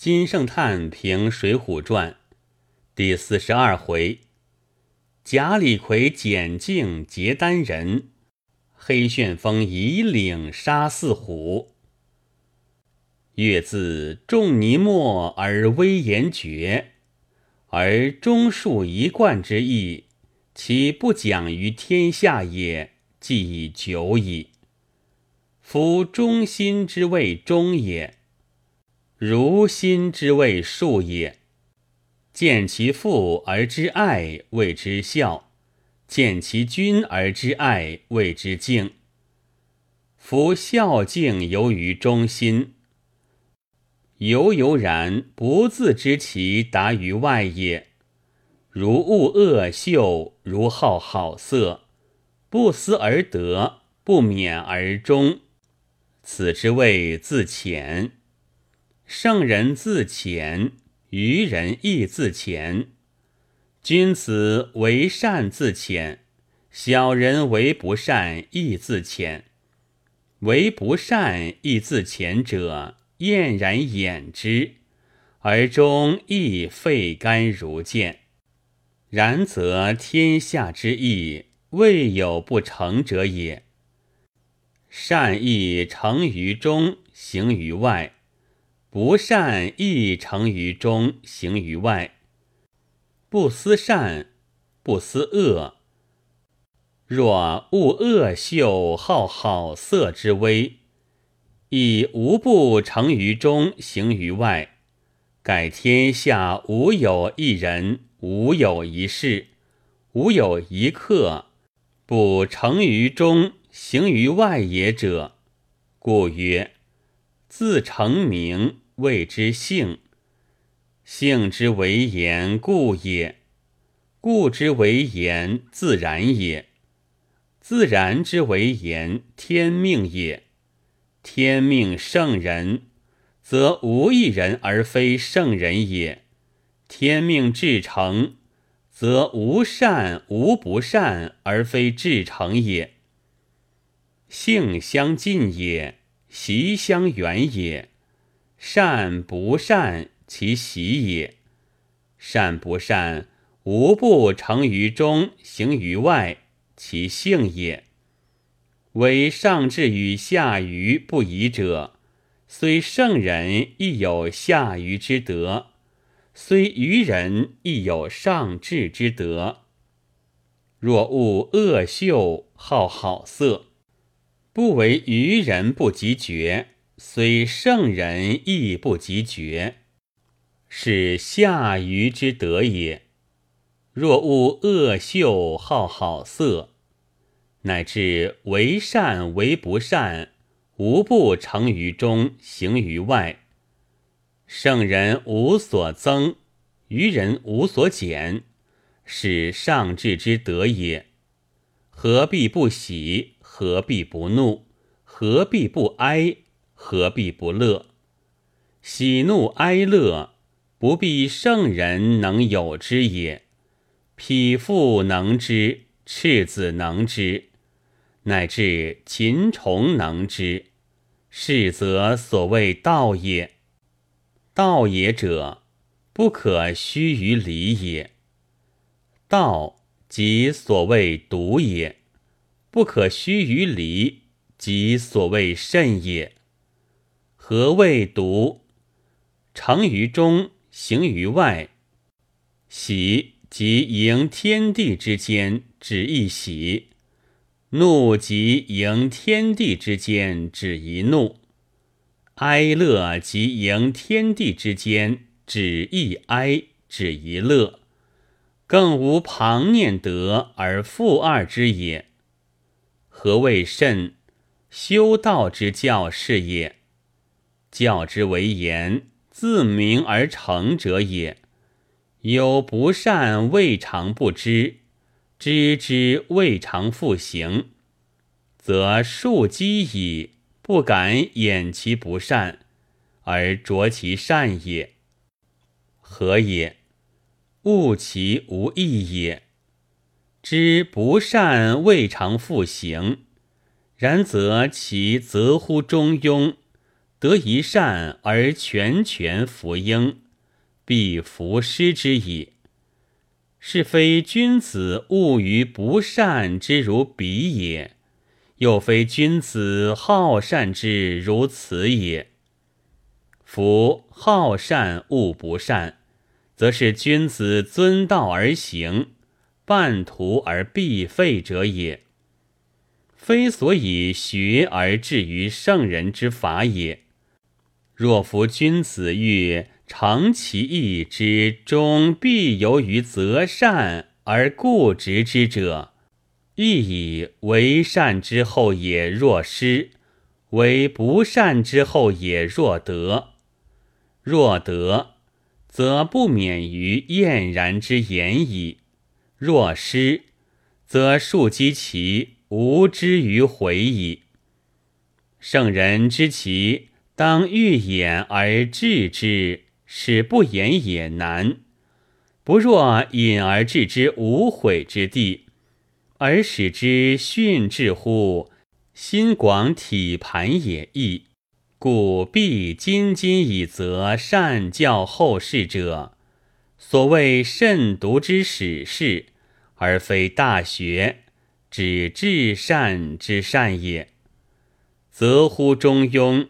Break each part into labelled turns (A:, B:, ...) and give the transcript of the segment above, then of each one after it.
A: 金圣叹评《水浒传》第四十二回：贾李逵简镜结丹人，黑旋风以领杀四虎。月自仲尼莫而威严绝，而忠恕一贯之意，其不讲于天下也，既已久矣。夫忠心之谓忠也。如心之谓术也，见其父而知爱，谓之孝；见其君而知爱，谓之敬。夫孝敬由于忠心，犹犹然不自知其达于外也。如恶恶秀，如好好色，不思而得，不勉而终，此之谓自浅。圣人自浅，愚人亦自浅。君子为善自浅，小人为不善亦自浅。为不善亦自浅者，晏然掩之，而终亦废干如剑。然则天下之义，未有不成者也。善亦成于中，行于外。不善亦成于中，行于外。不思善，不思恶。若恶恶秀，好好色之威，亦无不成于中，行于外。盖天下无有一人，无有一事，无有一客，不成于中，行于外也者。故曰。自成名谓之性，性之为言故也，故之为言自然也，自然之为言天命也。天命圣人，则无一人而非圣人也；天命至诚，则无善无不善而非至诚也。性相近也。习相远也，善不善其习也。善不善无不成于中，行于外，其性也。唯上至与下愚不疑者，虽圣人亦有下愚之德，虽愚人亦有上智之德。若恶恶秀，好好色。不为愚人不及觉，虽圣人亦不及绝，是下愚之德也。若恶恶秀，好好色，乃至为善为不善，无不成于中，行于外。圣人无所增，愚人无所减，是上智之德也。何必不喜？何必不怒？何必不哀？何必不乐？喜怒哀乐，不必圣人能有之也。匹夫能知，赤子能知，乃至禽虫能知。是则所谓道也。道也者，不可虚于理也。道即所谓独也。不可虚于离，即所谓甚也。何谓独？成于中，行于外。喜即迎天地之间，指一喜；怒即迎天地之间，指一怒；哀乐即迎天地之间，指一哀，指一乐。更无旁念得而复二之也。何谓甚？修道之教是也。教之为言，自明而成者也。有不善，未尝不知；知之未尝复行，则树积矣，不敢掩其不善，而着其善也。何也？悟其无益也。知不善未尝复行，然则其则乎中庸，得一善而全权服膺，必服师之矣。是非君子恶于不善之如彼也，又非君子好善之如此也。夫好善恶不善，则是君子遵道而行，半途而必废者也。非所以学而至于圣人之法也。若夫君子欲成其义之终，必由于择善而固执之者，亦以为善之后也若失，为不善之后也若得。若得，则不免于厌然之言矣；若失，则树积其无知于悔矣。圣人知其。当欲言而治之，使不言也难；不若隐而治之无悔之地，而使之训治乎心广体盘也易。故必津津以责善教后世者，所谓慎独之始事，而非大学，指至善之善也。则乎中庸。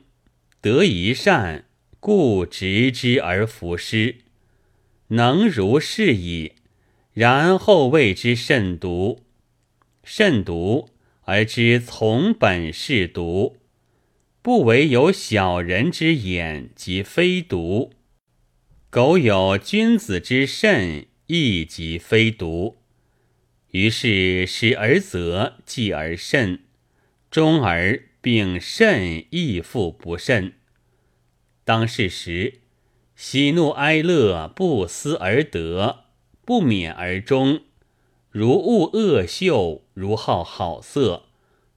A: 得一善，故执之而弗失，能如是矣。然后谓之慎独，慎独而知从本是独，不为有小人之眼即非独；苟有君子之慎，亦即非独。于是始而则，继而慎，终而。并甚亦复不慎。当是时，喜怒哀乐不思而得，不免而终。如恶恶秀，如好好色，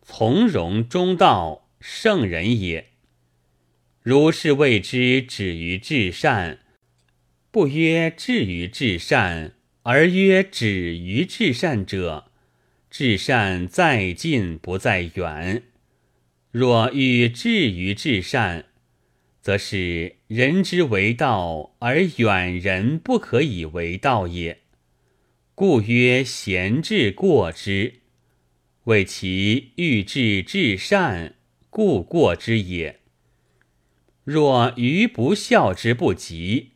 A: 从容中道，圣人也。如是谓之止于至善，不曰至于至善，而曰止于至善者，至善在近不在远。若欲至于至善，则是人之为道，而远人不可以为道也。故曰贤至过之，谓其欲至至善，故过之也。若愚不孝之不及，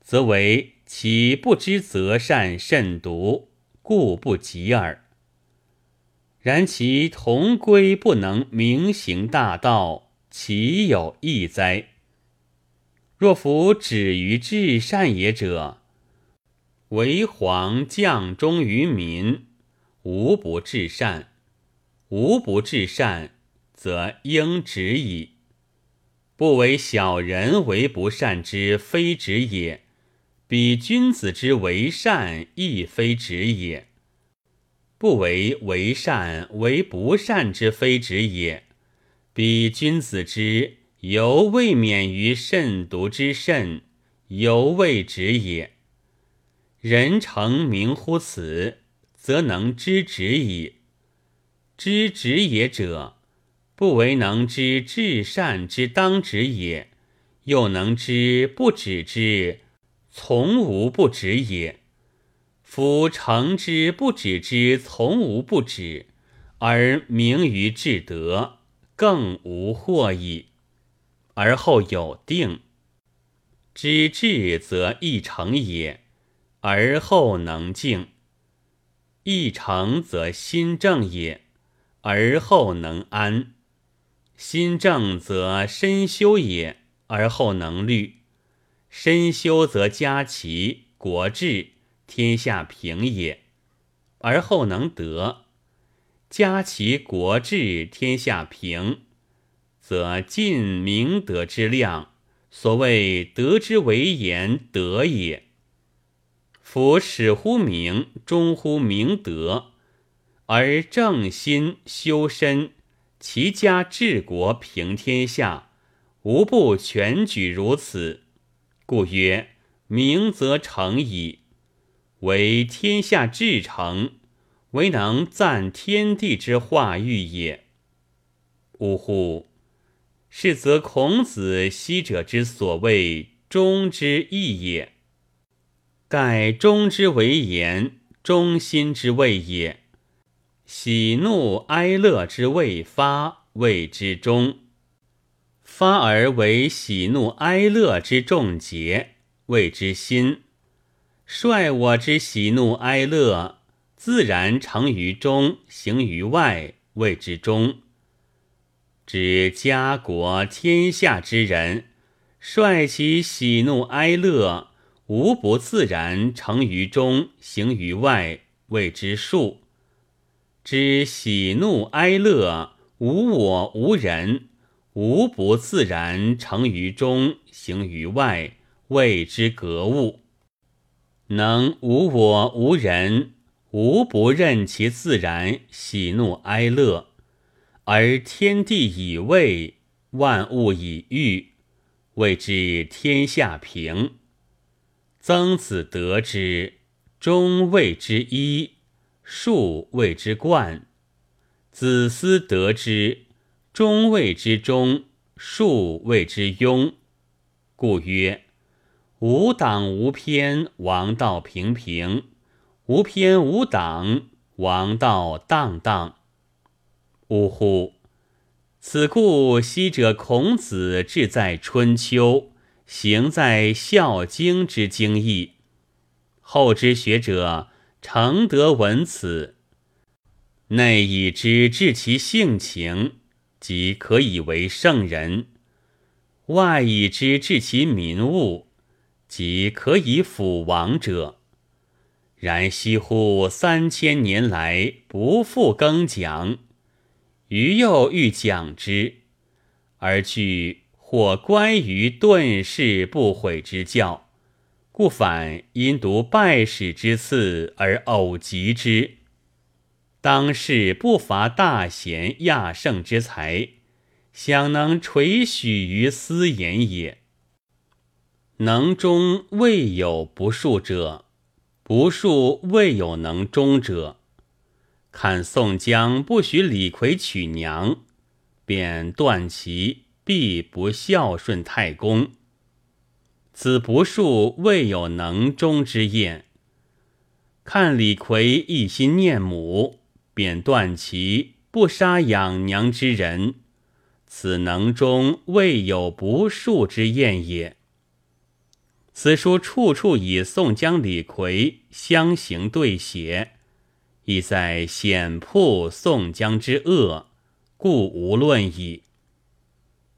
A: 则为其不知择善慎独，故不及耳。然其同归不能明行大道，其有异哉？若夫止于至善也者，为皇降忠于民，无不至善；无不至善，则应止矣。不为小人为不善之，非止也；彼君子之为善，亦非止也。不为为善为不善之非止也，彼君子之犹未免于慎独之慎，犹未止也。人诚明乎此，则能知止矣。知止也者，不为能知至善之当止也，又能知不止之，从无不止也。夫诚之不止之，从无不止，而明于至德，更无惑矣。而后有定，知至则易成也，而后能静；易成则心正也，而后能安；心正则身修也，而后能虑；身修则家齐国治。天下平也，而后能得；家其国治，天下平，则尽明德之量。所谓德之为言，德也。夫始乎明，终乎明德，而正心修身，齐家治国平天下，无不全举如此。故曰：明则成矣。为天下至诚，唯能赞天地之化育也。呜呼！是则孔子昔者之所谓忠之义也。盖忠之为言，忠心之谓也；喜怒哀乐之未发，谓之忠。发而为喜怒哀乐之重节，谓之心。率我之喜怒哀乐，自然成于中，行于外，谓之中。指家国天下之人，率其喜怒哀乐，无不自然成于中，行于外，谓之术。知喜怒哀乐，无我无人。无不自然成于中，行于外，谓之格物。能无我无人，无不任其自然，喜怒哀乐，而天地以位，万物以御，谓之天下平。曾子得之，中谓之一，数谓之冠；子思得之。中谓之中，数谓之庸，故曰：无党无偏，王道平平；无偏无党，王道荡荡。呜呼！此故昔者孔子志在春秋，行在《孝经》之经义；后之学者诚得闻此，内以知治其性情。即可以为圣人，外以知治其民物，即可以辅王者。然惜乎三千年来不复更讲，余又欲讲之，而惧或关于遁世不悔之教，故反因读拜史之次而偶及之。当世不乏大贤亚圣之才，想能垂许于斯言也。能中未有不恕者，不恕未有能中者。看宋江不许李逵娶娘，便断其必不孝顺太公。此不恕未有能中之验。看李逵一心念母。便断其不杀养娘之人，此能中未有不恕之验也。此书处处以宋江、李逵相形对写，意在显铺宋江之恶，故无论矣。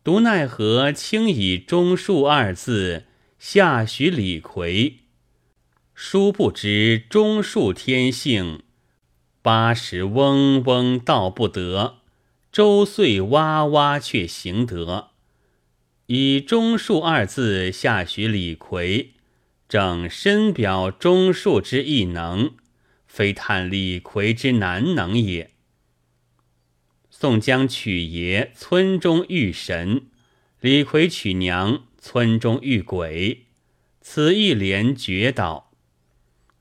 A: 独奈何轻以忠恕二字下许李逵，殊不知忠恕天性。八十嗡嗡道不得，周岁哇哇却行得。以忠恕二字下许李逵，正深表忠恕之异能，非叹李逵之难能也。宋江娶爷，村中遇神；李逵娶娘，村中遇鬼。此一联绝倒。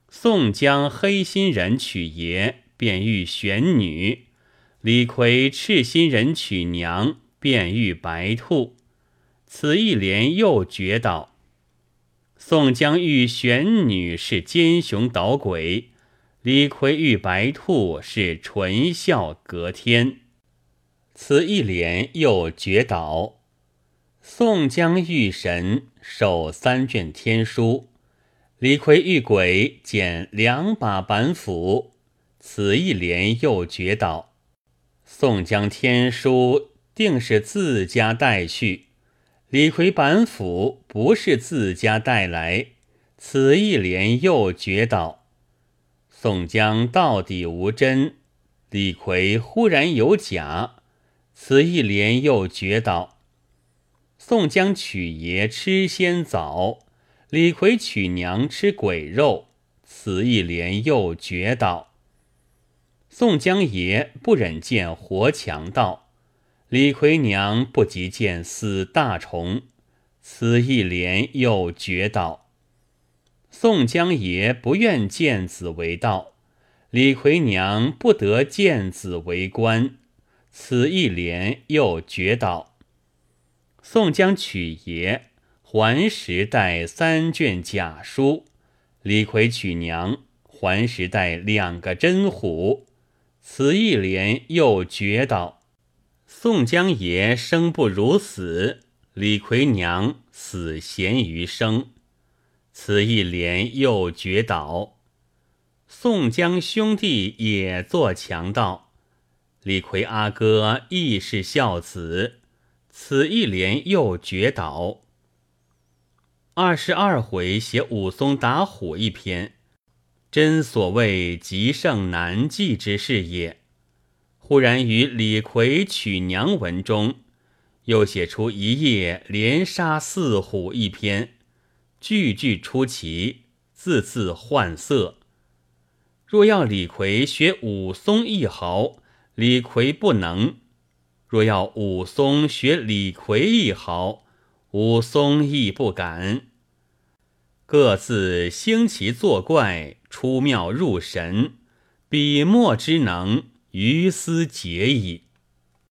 A: 宋江黑心人娶爷。便遇玄女，李逵赤心人娶娘，便遇白兔。此一联又绝倒。宋江遇玄女是奸雄捣鬼，李逵遇白兔是纯孝隔天。此一联又绝倒。宋江遇神手三卷天书，李逵遇鬼捡两把板斧。此一联又绝倒。宋江天书定是自家带去，李逵板斧不是自家带来。此一联又绝倒。宋江到底无真，李逵忽然有假。此一联又绝倒。宋江娶爷吃仙枣，李逵娶娘吃鬼肉。此一联又绝倒。宋江爷不忍见活强盗，李逵娘不及见死大虫，此一联又绝倒。宋江爷不愿见子为道，李逵娘不得见子为官，此一联又绝倒。宋江取爷，还时带三卷假书；李逵娶娘，还时带两个真虎。此一连又绝倒。宋江爷生不如死，李逵娘死咸于生。此一连又绝倒。宋江兄弟也做强盗，李逵阿哥亦是孝子。此一连又绝倒。二十二回写武松打虎一篇，真所谓极胜难计之事也。忽然于李逵娶娘文中，又写出一夜连杀四虎一篇，句句出奇，字字换色。若要李逵学武松一毫，李逵不能。若要武松学李逵一毫，武松亦不敢。各自兴奇作怪，出庙入神，笔墨之能，于斯结矣。